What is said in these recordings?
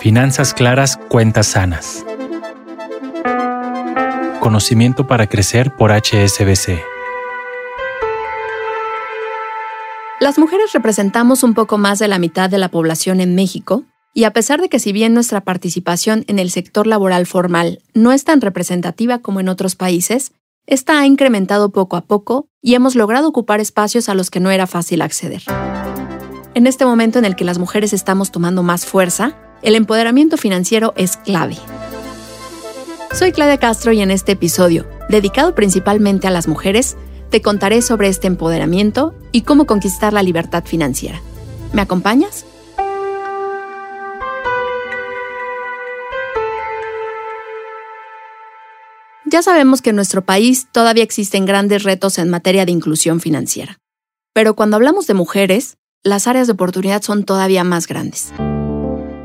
Finanzas claras, cuentas sanas. Conocimiento para crecer por HSBC. Las mujeres representamos un poco más de la mitad de la población en México, y a pesar de que si bien nuestra participación en el sector laboral formal no es tan representativa como en otros países, esta ha incrementado poco a poco y hemos logrado ocupar espacios a los que no era fácil acceder. En este momento en el que las mujeres estamos tomando más fuerza, el empoderamiento financiero es clave. Soy Claudia Castro y en este episodio, dedicado principalmente a las mujeres, te contaré sobre este empoderamiento y cómo conquistar la libertad financiera. ¿Me acompañas? Ya sabemos que en nuestro país todavía existen grandes retos en materia de inclusión financiera. Pero cuando hablamos de mujeres, las áreas de oportunidad son todavía más grandes.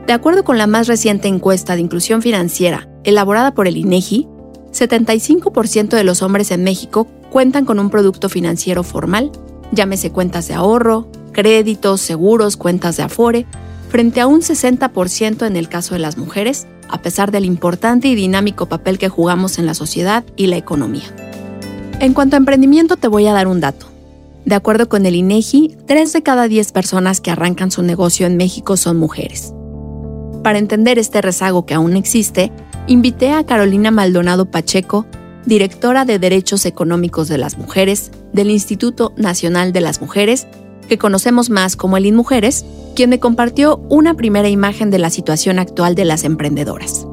De acuerdo con la más reciente encuesta de inclusión financiera elaborada por el INEGI, 75% de los hombres en México cuentan con un producto financiero formal, llámese cuentas de ahorro, créditos, seguros, cuentas de afore, frente a un 60% en el caso de las mujeres, a pesar del importante y dinámico papel que jugamos en la sociedad y la economía. En cuanto a emprendimiento, te voy a dar un dato. De acuerdo con el INEGI, 3 de cada 10 personas que arrancan su negocio en México son mujeres. Para entender este rezago que aún existe, invité a Carolina Maldonado Pacheco, directora de Derechos Económicos de las Mujeres del Instituto Nacional de las Mujeres, que conocemos más como el INMujeres, quien me compartió una primera imagen de la situación actual de las emprendedoras.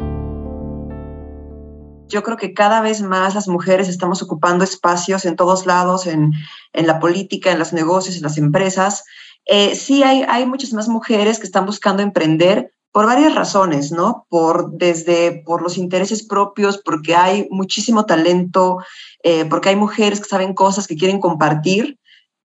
Yo creo que cada vez más las mujeres estamos ocupando espacios en todos lados, en, la política, en los negocios, en las empresas. Eh, sí hay, hay muchas más mujeres que están buscando emprender por varias razones, ¿no? Por, desde por los intereses propios, porque hay muchísimo talento, eh, porque hay mujeres que saben cosas que quieren compartir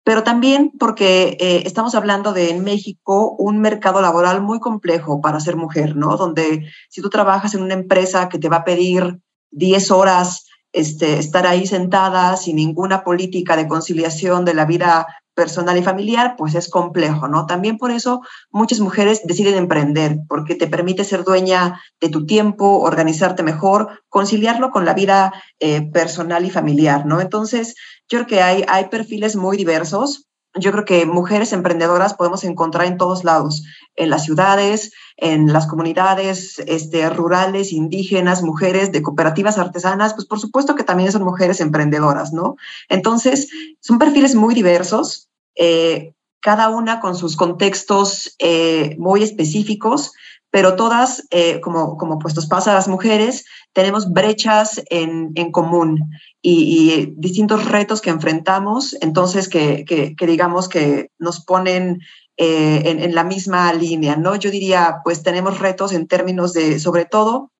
pero también porque eh, estamos hablando de en México un mercado laboral muy complejo para ser mujer, ¿no? Donde si tú trabajas en una empresa que te va a pedir 10 horas este, estar ahí sentada sin ninguna política de conciliación de la vida personal y familiar, pues es complejo, ¿no? También por eso muchas mujeres deciden emprender, porque te permite ser dueña de tu tiempo, organizarte mejor, conciliarlo con la vida eh, personal y familiar, ¿no? Entonces, yo creo que hay, hay perfiles muy diversos. Yo creo que mujeres emprendedoras podemos encontrar en todos lados, en las ciudades, en las comunidades este, rurales, indígenas, mujeres de cooperativas artesanas, pues por supuesto que también son mujeres emprendedoras, ¿no? Entonces, son perfiles muy diversos, eh, cada una con sus contextos eh, muy específicos, pero todas, eh, como, como pues pasa a las mujeres, tenemos brechas en, común y, distintos retos que enfrentamos, entonces que, digamos que nos ponen en, en, la misma línea, ¿no? Yo diría, pues tenemos retos en términos de, sobre todo,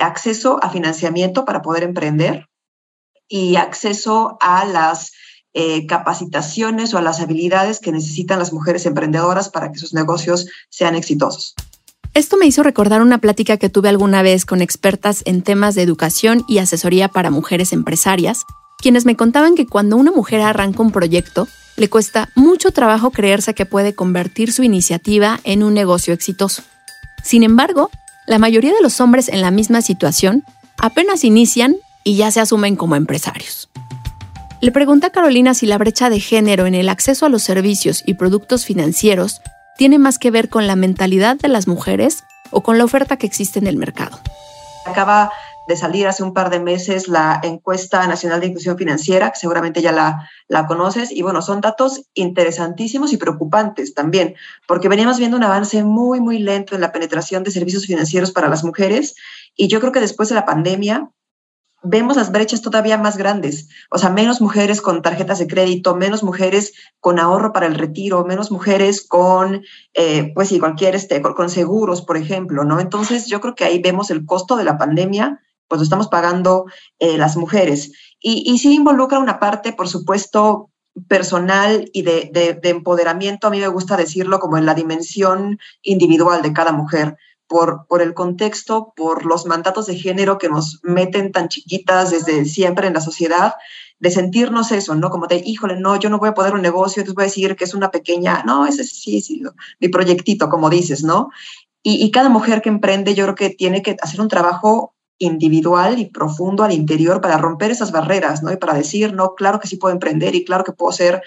acceso a financiamiento para poder emprender y acceso a las eh, capacitaciones o a las habilidades que necesitan las mujeres emprendedoras para que sus negocios sean exitosos. Esto me hizo recordar una plática que tuve alguna vez con expertas en temas de educación y asesoría para mujeres empresarias, quienes me contaban que cuando una mujer arranca un proyecto, le cuesta mucho trabajo creerse que puede convertir su iniciativa en un negocio exitoso. Sin embargo, la mayoría de los hombres en la misma situación apenas inician y ya se asumen como empresarios. Le pregunta a Carolina si la brecha de género en el acceso a los servicios y productos financieros tiene más que ver con la mentalidad de las mujeres o con la oferta que existe en el mercado. Acaba de salir hace un par de meses la encuesta nacional de inclusión financiera, que seguramente ya la, la conoces, y bueno, son datos interesantísimos y preocupantes también, porque veníamos viendo un avance muy, muy lento en la penetración de servicios financieros para las mujeres, y yo creo que después de la pandemia, vemos las brechas todavía más grandes, o sea, menos mujeres con tarjetas de crédito, menos mujeres con ahorro para el retiro, menos mujeres con, eh, pues sí, cualquier, este, con, seguros, por ejemplo, ¿no? Entonces, yo creo que ahí vemos el costo de la pandemia, pues lo estamos pagando eh, las mujeres. Y, y sí involucra una parte, por supuesto, personal y de, de, empoderamiento, a mí me gusta decirlo como en la dimensión individual de cada mujer por, por el contexto, por los mandatos de género que nos meten tan chiquitas desde siempre en la sociedad, de sentirnos eso, ¿no? Como de, híjole, no, yo no voy a poder un negocio, entonces voy a decir que es una pequeña, no, ese sí, sí, mi proyectito, como dices, ¿no? Y, y cada mujer que emprende, yo creo que tiene que hacer un trabajo individual y profundo al interior para romper esas barreras, ¿no? Y para decir, no, claro que sí puedo emprender y claro que puedo ser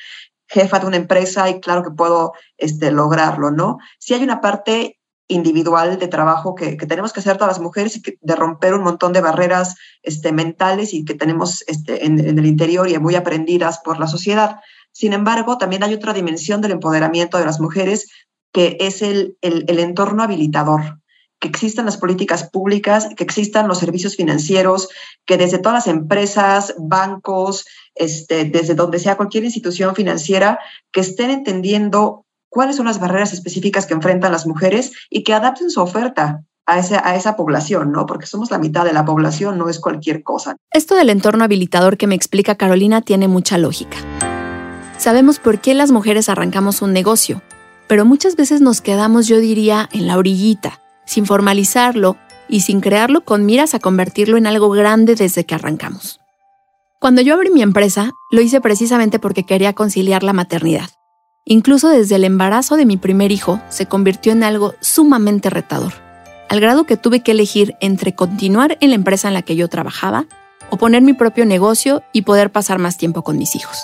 jefa de una empresa y claro que puedo este, lograrlo, ¿no? Si hay una parte individual de trabajo que, tenemos que hacer todas las mujeres y que, de romper un montón de barreras este, mentales y que tenemos este, en, el interior y muy aprendidas por la sociedad. Sin embargo, también hay otra dimensión del empoderamiento de las mujeres que es el, el entorno habilitador que existan las políticas públicas, que existan los servicios financieros, que desde todas las empresas, bancos, este, desde donde sea cualquier institución financiera, que estén entendiendo cuáles son las barreras específicas que enfrentan las mujeres y que adapten su oferta a esa, a esa población, ¿no? Porque somos la mitad de la población, no es cualquier cosa. Esto del entorno habilitador que me explica Carolina tiene mucha lógica. Sabemos por qué las mujeres arrancamos un negocio, pero muchas veces nos quedamos, yo diría, en la orillita sin formalizarlo y sin crearlo con miras a convertirlo en algo grande desde que arrancamos. Cuando yo abrí mi empresa, lo hice precisamente porque quería conciliar la maternidad. Incluso desde el embarazo de mi primer hijo se convirtió en algo sumamente retador, al grado que tuve que elegir entre continuar en la empresa en la que yo trabajaba o poner mi propio negocio y poder pasar más tiempo con mis hijos.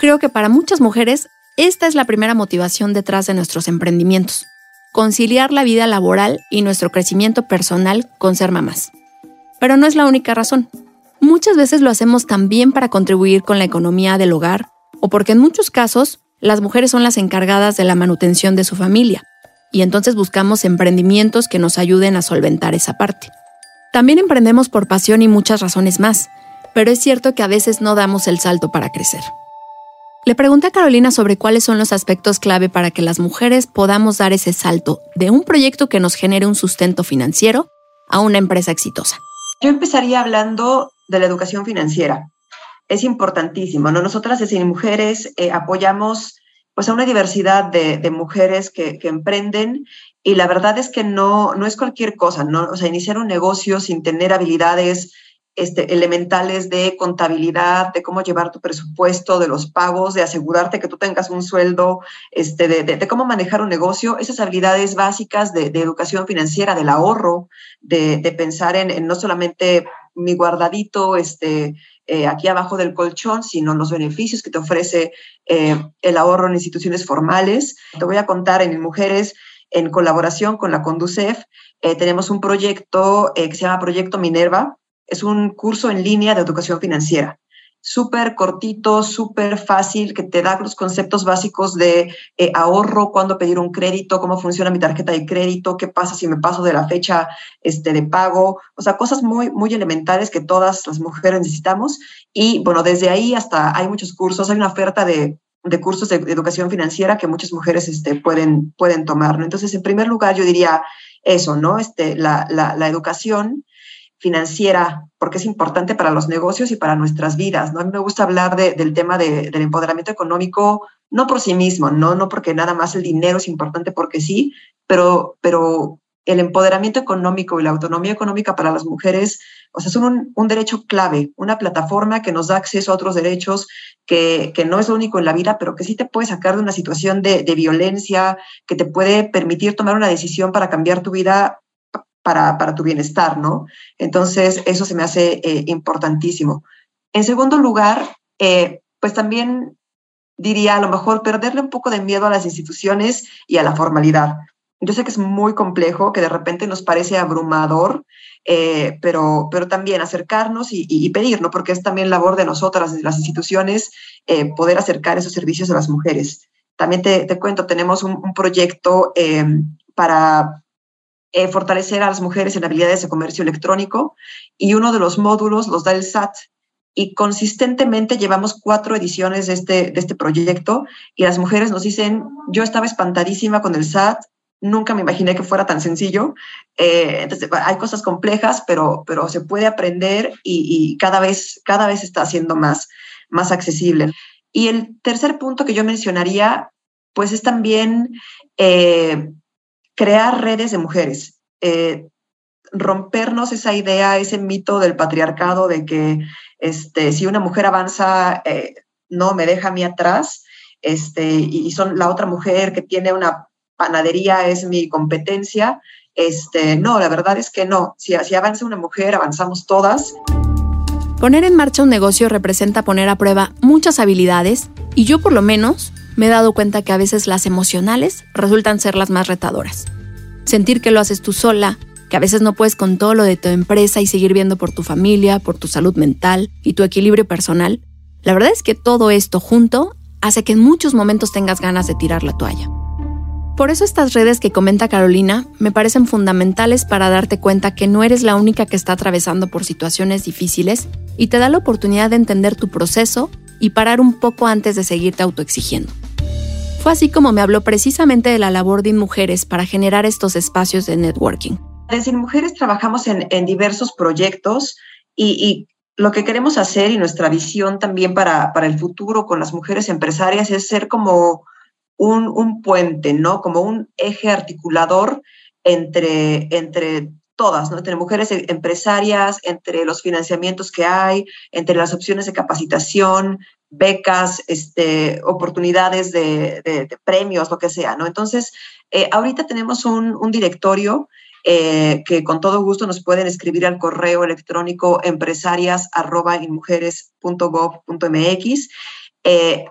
Creo que para muchas mujeres esta es la primera motivación detrás de nuestros emprendimientos, conciliar la vida laboral y nuestro crecimiento personal con ser mamás. Pero no es la única razón. Muchas veces lo hacemos también para contribuir con la economía del hogar o porque en muchos casos las mujeres son las encargadas de la manutención de su familia y entonces buscamos emprendimientos que nos ayuden a solventar esa parte. También emprendemos por pasión y muchas razones más, pero es cierto que a veces no damos el salto para crecer. Le pregunté a Carolina sobre cuáles son los aspectos clave para que las mujeres podamos dar ese salto de un proyecto que nos genere un sustento financiero a una empresa exitosa. Yo empezaría hablando de la educación financiera. Es importantísimo, ¿no? Nosotras desde Mujeres eh, apoyamos pues, a una diversidad de, mujeres que, emprenden y la verdad es que no, no es cualquier cosa, ¿no? O sea, iniciar un negocio sin tener habilidades este, elementales de contabilidad, de cómo llevar tu presupuesto, de los pagos, de asegurarte que tú tengas un sueldo, este, de, cómo manejar un negocio, esas habilidades básicas de, educación financiera, del ahorro, de, pensar en, no solamente mi guardadito este, eh, aquí abajo del colchón, sino los beneficios que te ofrece eh, el ahorro en instituciones formales. Te voy a contar en Mujeres, en colaboración con la Conducef, eh, tenemos un proyecto que se llama Proyecto Minerva, es un curso en línea de educación financiera. Súper cortito, súper fácil, que te da los conceptos básicos de eh, ahorro, cuándo pedir un crédito, cómo funciona mi tarjeta de crédito, qué pasa si me paso de la fecha este, de pago. O sea, cosas muy, muy elementales que todas las mujeres necesitamos. Y bueno, desde ahí hasta hay muchos cursos, hay una oferta de, cursos de educación financiera que muchas mujeres este, pueden, pueden tomar. Entonces, en primer lugar, yo diría eso, ¿no? Este, la, la educación financiera, porque es importante para los negocios y para nuestras vidas. ¿no? A mí me gusta hablar del tema del empoderamiento económico, no por sí mismo, ¿no? no porque nada más el dinero es importante porque sí, pero, pero el empoderamiento económico y la autonomía económica para las mujeres, o sea, son un, derecho clave, una plataforma que nos da acceso a otros derechos, que, no es lo único en la vida, pero que sí te puede sacar de una situación de, de violencia, que te puede permitir tomar una decisión para cambiar tu vida para, tu bienestar, ¿no? Entonces, eso se me hace eh, importantísimo. En segundo lugar, eh, pues también diría a lo mejor perderle un poco de miedo a las instituciones y a la formalidad. Yo sé que es muy complejo, que de repente nos parece abrumador, eh, pero, pero también acercarnos y, ¿no? Porque es también labor de nosotras, de las instituciones, poder acercar esos servicios a las mujeres. También te, cuento, tenemos un proyecto para eh, fortalecer a las mujeres en habilidades de comercio electrónico y uno de los módulos los da el SAT. Y consistentemente llevamos cuatro ediciones de este, de este proyecto y las mujeres nos dicen, yo estaba espantadísima con el SAT, nunca me imaginé que fuera tan sencillo. Eh, hay cosas complejas, pero, pero se puede aprender y, cada, vez, cada vez está siendo más, más accesible. Y el tercer punto que yo mencionaría, pues es también eh, crear redes de mujeres, eh, rompernos esa idea, ese mito del patriarcado de que este, si una mujer avanza, eh, no me deja a mí atrás, este, y son la otra mujer que tiene una panadería es mi competencia. Este, no, la verdad es que no. Si, si avanza una mujer, avanzamos todas. Poner en marcha un negocio representa poner a prueba muchas habilidades y yo por lo menos me he dado cuenta que a veces las emocionales resultan ser las más retadoras. Sentir que lo haces tú sola, que a veces no puedes con todo lo de tu empresa y seguir viendo por tu familia, por tu salud mental y tu equilibrio personal, la verdad es que todo esto junto hace que en muchos momentos tengas ganas de tirar la toalla. Por eso estas redes que comenta Carolina me parecen fundamentales para darte cuenta que no eres la única que está atravesando por situaciones difíciles y te da la oportunidad de entender tu proceso y parar un poco antes de seguirte autoexigiendo. Así como me habló precisamente de la labor de Mujeres para generar estos espacios de networking. Desde Mujeres trabajamos en, diversos proyectos y, lo que queremos hacer y nuestra visión también para, el futuro con las mujeres empresarias es ser como un, puente, ¿no? Como un eje articulador entre, entre todas, ¿no? Entre mujeres empresarias, entre los financiamientos que hay, entre las opciones de capacitación, becas, este, oportunidades de, premios, lo que sea, ¿no? Entonces, eh, ahorita tenemos un, directorio eh, que con todo gusto nos pueden escribir al correo electrónico empresarias.inmujeres.gov.mx eh,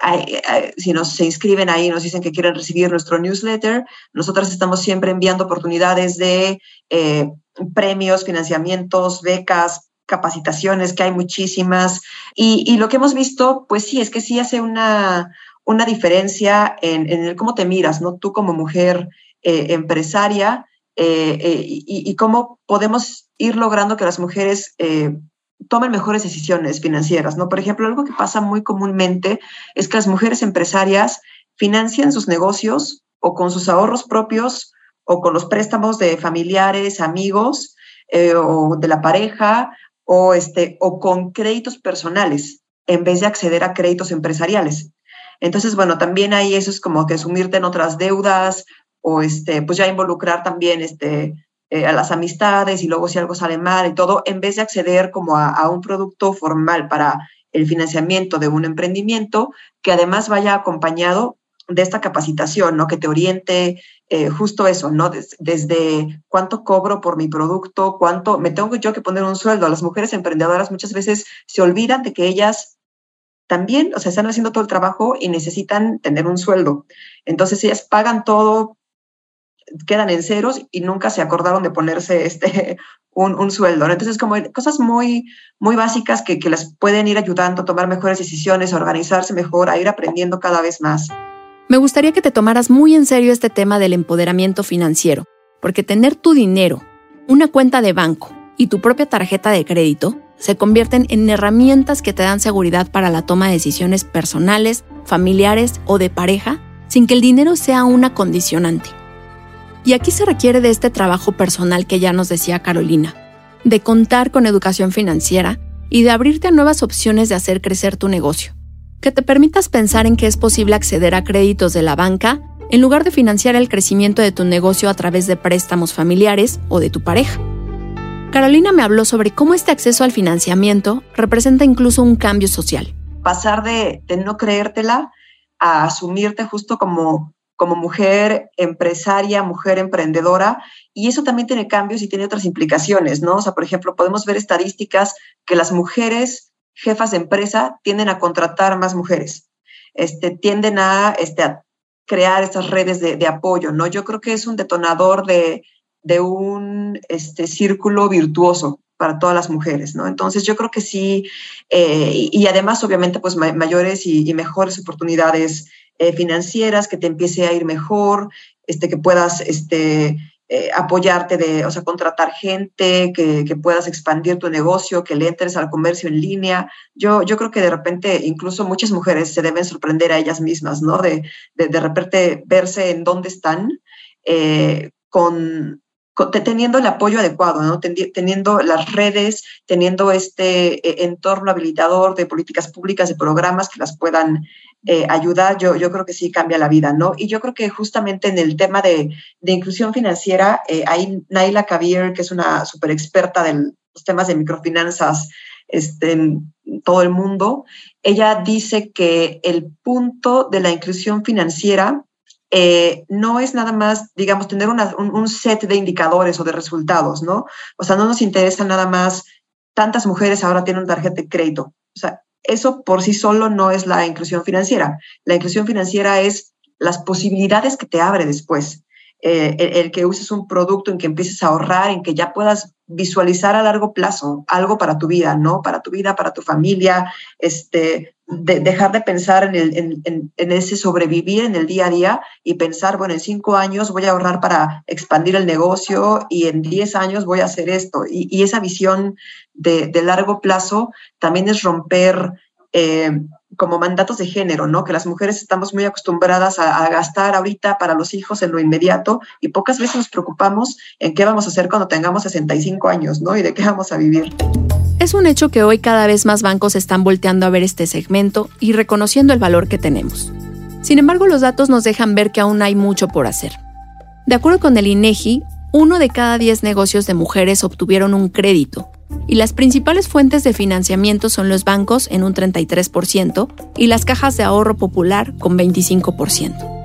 si nos se inscriben ahí, nos dicen que quieren recibir nuestro newsletter, nosotras estamos siempre enviando oportunidades de premios, financiamientos, becas, capacitaciones, que hay muchísimas. Y, lo que hemos visto, pues sí, es que sí hace una, una diferencia en, el cómo te miras, ¿no? Tú como mujer eh, empresaria y, y, cómo podemos ir logrando que las mujeres tomen mejores decisiones financieras, ¿no? Por ejemplo, algo que pasa muy comúnmente es que las mujeres empresarias financian sus negocios o con sus ahorros propios o con los préstamos de familiares, amigos eh, o de la pareja o, este, o con créditos personales en vez de acceder a créditos empresariales. Entonces, bueno, también ahí eso es como que sumirte en otras deudas o este, pues ya involucrar también este, eh, a las amistades y luego si algo sale mal y todo, en vez de acceder como a, un producto formal para el financiamiento de un emprendimiento que además vaya acompañado de esta capacitación, ¿no? Que te oriente eh, justo eso, ¿no? desde cuánto cobro por mi producto, cuánto me tengo yo que poner un sueldo. Las mujeres emprendedoras muchas veces se olvidan de que ellas también, o sea, están haciendo todo el trabajo y necesitan tener un sueldo. Entonces ellas pagan todo, quedan en ceros y nunca se acordaron de ponerse este, un, sueldo. Entonces, como cosas muy, muy básicas que, que les pueden ir ayudando a tomar mejores decisiones, a organizarse mejor, a ir aprendiendo cada vez más. Me gustaría que te tomaras muy en serio este tema del empoderamiento financiero, porque tener tu dinero, una cuenta de banco y tu propia tarjeta de crédito se convierten en herramientas que te dan seguridad para la toma de decisiones personales, familiares o de pareja, sin que el dinero sea una condicionante. Y aquí se requiere de este trabajo personal que ya nos decía Carolina, de contar con educación financiera y de abrirte a nuevas opciones de hacer crecer tu negocio, que te permitas pensar en que es posible acceder a créditos de la banca en lugar de financiar el crecimiento de tu negocio a través de préstamos familiares o de tu pareja. Carolina me habló sobre cómo este acceso al financiamiento representa incluso un cambio social. Pasar de, no creértela a asumirte justo como como mujer empresaria, mujer emprendedora, y eso también tiene cambios y tiene otras implicaciones, ¿no? O sea, por ejemplo, podemos ver estadísticas que las mujeres jefas de empresa tienden a contratar más mujeres, este, tienden a, este, a crear estas redes de, apoyo, ¿no? Yo creo que es un detonador de, un este, círculo virtuoso para todas las mujeres, ¿no? Entonces yo creo que sí, eh, y, además obviamente pues mayores y, y mejores oportunidades eh, financieras, que te empiece a ir mejor, este, que puedas este, eh, apoyarte de, o sea, contratar gente, que, puedas expandir tu negocio, que le entres al comercio en línea. Yo, yo creo que de repente incluso muchas mujeres se deben sorprender a ellas mismas, ¿no? De, de, repente verse en dónde están eh, con teniendo el apoyo adecuado, ¿no? teniendo las redes, teniendo este eh, entorno habilitador de políticas públicas, de programas que las puedan eh, ayudar, yo, yo creo que sí cambia la vida, ¿no? Y yo creo que justamente en el tema de, de inclusión financiera, eh, hay Naila Kabir, que es una súper experta de los temas de microfinanzas este, en todo el mundo, ella dice que el punto de la inclusión financiera eh, no es nada más, digamos, tener un, set de indicadores o de resultados, ¿no? O sea, no nos interesa nada más tantas mujeres ahora tienen una tarjeta de crédito. O sea, eso por sí solo no es la inclusión financiera. La inclusión financiera es las posibilidades que te abre después. Eh, el, que uses un producto, en que empieces a ahorrar, en que ya puedas visualizar a largo plazo algo para tu vida, ¿no? Para tu vida, para tu familia, este, dejar de pensar en, el, en, ese sobrevivir en el día a día y pensar, bueno, en cinco años voy a ahorrar para expandir el negocio y en diez años voy a hacer esto. Y, esa visión de, largo plazo también es romper eh, como mandatos de género, ¿no? Que las mujeres estamos muy acostumbradas a, gastar ahorita para los hijos en lo inmediato y pocas veces nos preocupamos en qué vamos a hacer cuando tengamos 65 años, ¿no? Y de qué vamos a vivir. Es un hecho que hoy cada vez más bancos están volteando a ver este segmento y reconociendo el valor que tenemos. Sin embargo, los datos nos dejan ver que aún hay mucho por hacer. De acuerdo con el INEGI, uno de cada 10 negocios de mujeres obtuvieron un crédito, y las principales fuentes de financiamiento son los bancos en un 33% y las cajas de ahorro popular con 25%.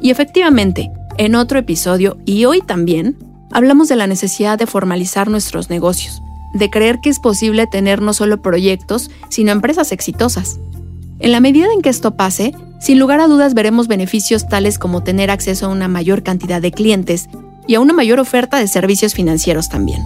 Y efectivamente, en otro episodio y hoy también, hablamos de la necesidad de formalizar nuestros negocios, de creer que es posible tener no solo proyectos, sino empresas exitosas. En la medida en que esto pase, sin lugar a dudas veremos beneficios tales como tener acceso a una mayor cantidad de clientes y a una mayor oferta de servicios financieros también.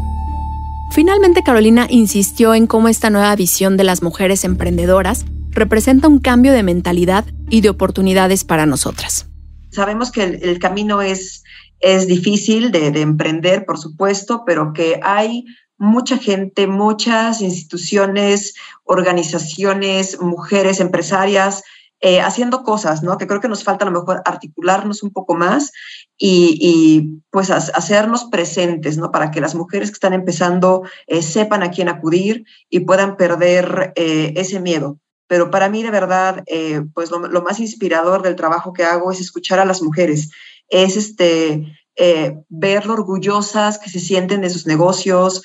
Finalmente, Carolina insistió en cómo esta nueva visión de las mujeres emprendedoras representa un cambio de mentalidad y de oportunidades para nosotras. Sabemos que el, camino es, es difícil de, de emprender, por supuesto, pero que hay mucha gente, muchas instituciones, organizaciones, mujeres, empresarias, eh, haciendo cosas, ¿no? Que creo que nos falta a lo mejor articularnos un poco más y, pues hacernos presentes, ¿no? Para que las mujeres que están empezando eh, sepan a quién acudir y puedan perder eh, ese miedo. Pero para mí, de verdad, pues lo, más inspirador del trabajo que hago es escuchar a las mujeres, es este, ver lo orgullosas que se sienten de sus negocios,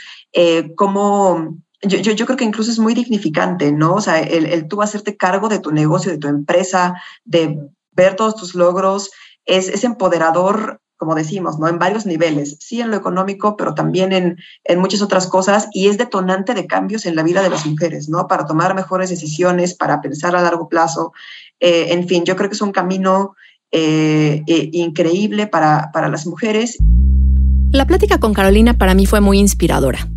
cómo yo, yo, creo que incluso es muy dignificante, ¿no? O sea, el, el, tú hacerte cargo de tu negocio, de tu empresa, de ver todos tus logros, es, es empoderador, como decimos, ¿no? En varios niveles, sí en lo económico, pero también en, en, muchas otras cosas, y es detonante de cambios en la vida de las mujeres, ¿no? Para tomar mejores decisiones, para pensar a largo plazo. Eh, en fin, yo creo que es un camino eh, eh, increíble para, para las mujeres. La plática con Carolina para mí fue muy inspiradora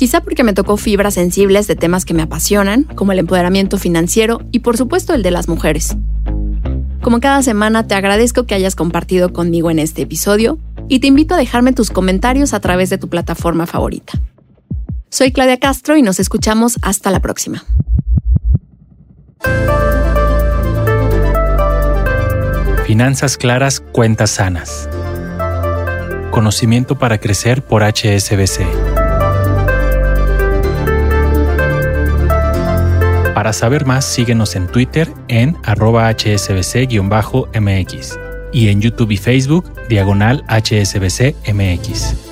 quizá porque me tocó fibras sensibles de temas que me apasionan, como el empoderamiento financiero y por supuesto el de las mujeres. Como cada semana te agradezco que hayas compartido conmigo en este episodio y te invito a dejarme tus comentarios a través de tu plataforma favorita. Soy Claudia Castro y nos escuchamos hasta la próxima. Finanzas claras, cuentas sanas. Conocimiento para crecer por HSBC. Para saber más, síguenos en Twitter en arroba hsbc-mx y en YouTube y Facebook diagonal hsbc-mx.